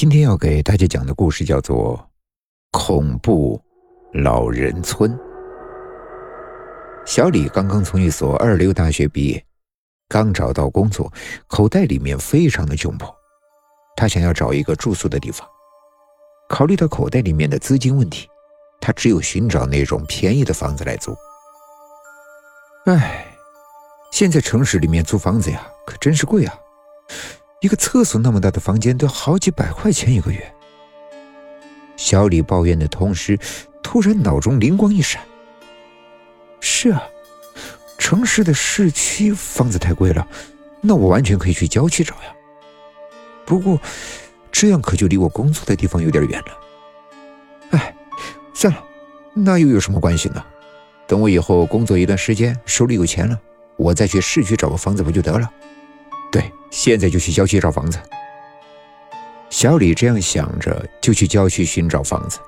今天要给大家讲的故事叫做《恐怖老人村》。小李刚刚从一所二流大学毕业，刚找到工作，口袋里面非常的窘迫。他想要找一个住宿的地方。考虑到口袋里面的资金问题，他只有寻找那种便宜的房子来租。唉，现在城市里面租房子呀，可真是贵啊！一个厕所那么大的房间都好几百块钱一个月。小李抱怨的同时，突然脑中灵光一闪：是啊，城市的市区房子太贵了，那我完全可以去郊区找呀。不过，这样可就离我工作的地方有点远了。哎，算了，那又有什么关系呢？等我以后工作一段时间，手里有钱了，我再去市区找个房子不就得了？对，现在就去郊区找房子。小李这样想着，就去郊区寻找房子。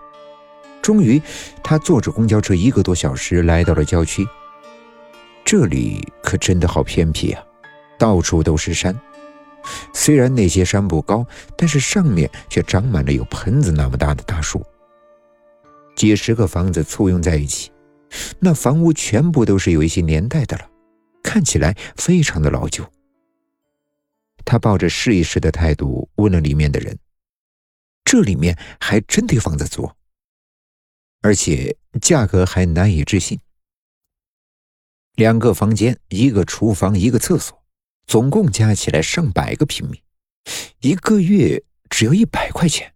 终于，他坐着公交车一个多小时来到了郊区。这里可真的好偏僻啊，到处都是山。虽然那些山不高，但是上面却长满了有盆子那么大的大树。几十个房子簇拥在一起，那房屋全部都是有一些年代的了，看起来非常的老旧。他抱着试一试的态度问了里面的人：“这里面还真的有房子租，而且价格还难以置信。两个房间，一个厨房，一个厕所，总共加起来上百个平米，一个月只要一百块钱。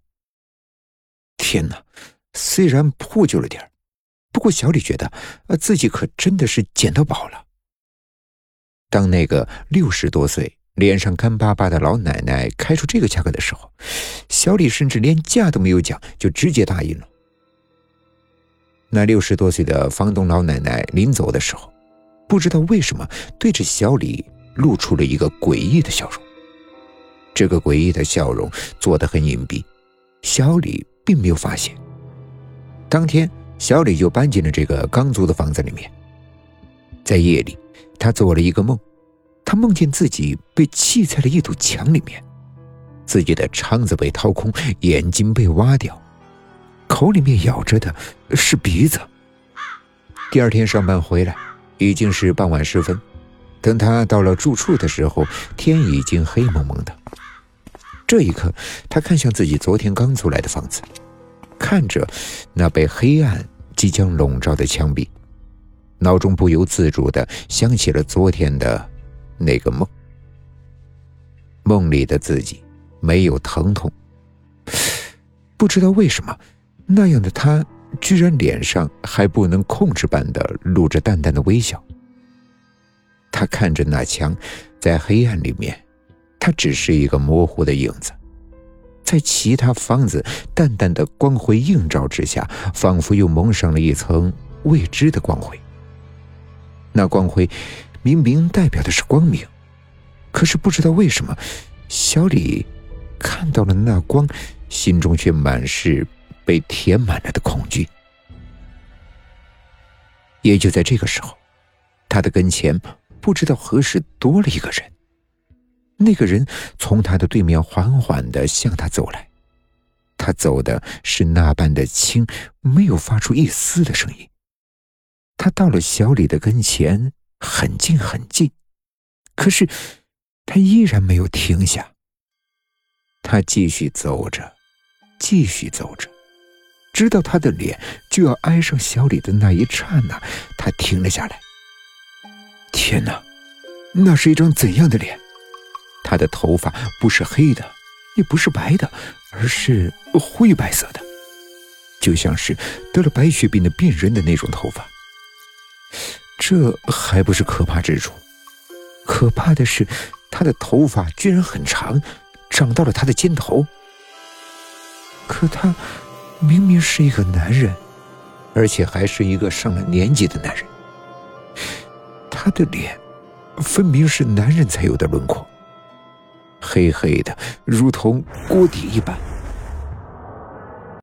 天哪！虽然破旧了点不过小李觉得，呃，自己可真的是捡到宝了。当那个六十多岁。”脸上干巴巴的老奶奶开出这个价格的时候，小李甚至连价都没有讲，就直接答应了。那六十多岁的房东老奶奶临走的时候，不知道为什么对着小李露出了一个诡异的笑容。这个诡异的笑容做得很隐蔽，小李并没有发现。当天，小李就搬进了这个刚租的房子里面。在夜里，他做了一个梦。梦见自己被砌在了一堵墙里面，自己的肠子被掏空，眼睛被挖掉，口里面咬着的是鼻子。第二天上班回来，已经是傍晚时分。等他到了住处的时候，天已经黑蒙蒙的。这一刻，他看向自己昨天刚租来的房子，看着那被黑暗即将笼罩的墙壁，脑中不由自主的想起了昨天的。那个梦，梦里的自己没有疼痛，不知道为什么，那样的他居然脸上还不能控制般的露着淡淡的微笑。他看着那墙，在黑暗里面，他只是一个模糊的影子，在其他房子淡淡的光辉映照之下，仿佛又蒙上了一层未知的光辉。那光辉。明明代表的是光明，可是不知道为什么，小李看到了那光，心中却满是被填满了的恐惧。也就在这个时候，他的跟前不知道何时多了一个人。那个人从他的对面缓缓的向他走来，他走的是那般的轻，没有发出一丝的声音。他到了小李的跟前。很近很近，可是他依然没有停下。他继续走着，继续走着，直到他的脸就要挨上小李的那一刹那，他停了下来。天哪，那是一张怎样的脸？他的头发不是黑的，也不是白的，而是灰白色的，就像是得了白血病的病人的那种头发。这还不是可怕之处，可怕的是，他的头发居然很长，长到了他的肩头。可他明明是一个男人，而且还是一个上了年纪的男人。他的脸分明是男人才有的轮廓，黑黑的，如同锅底一般。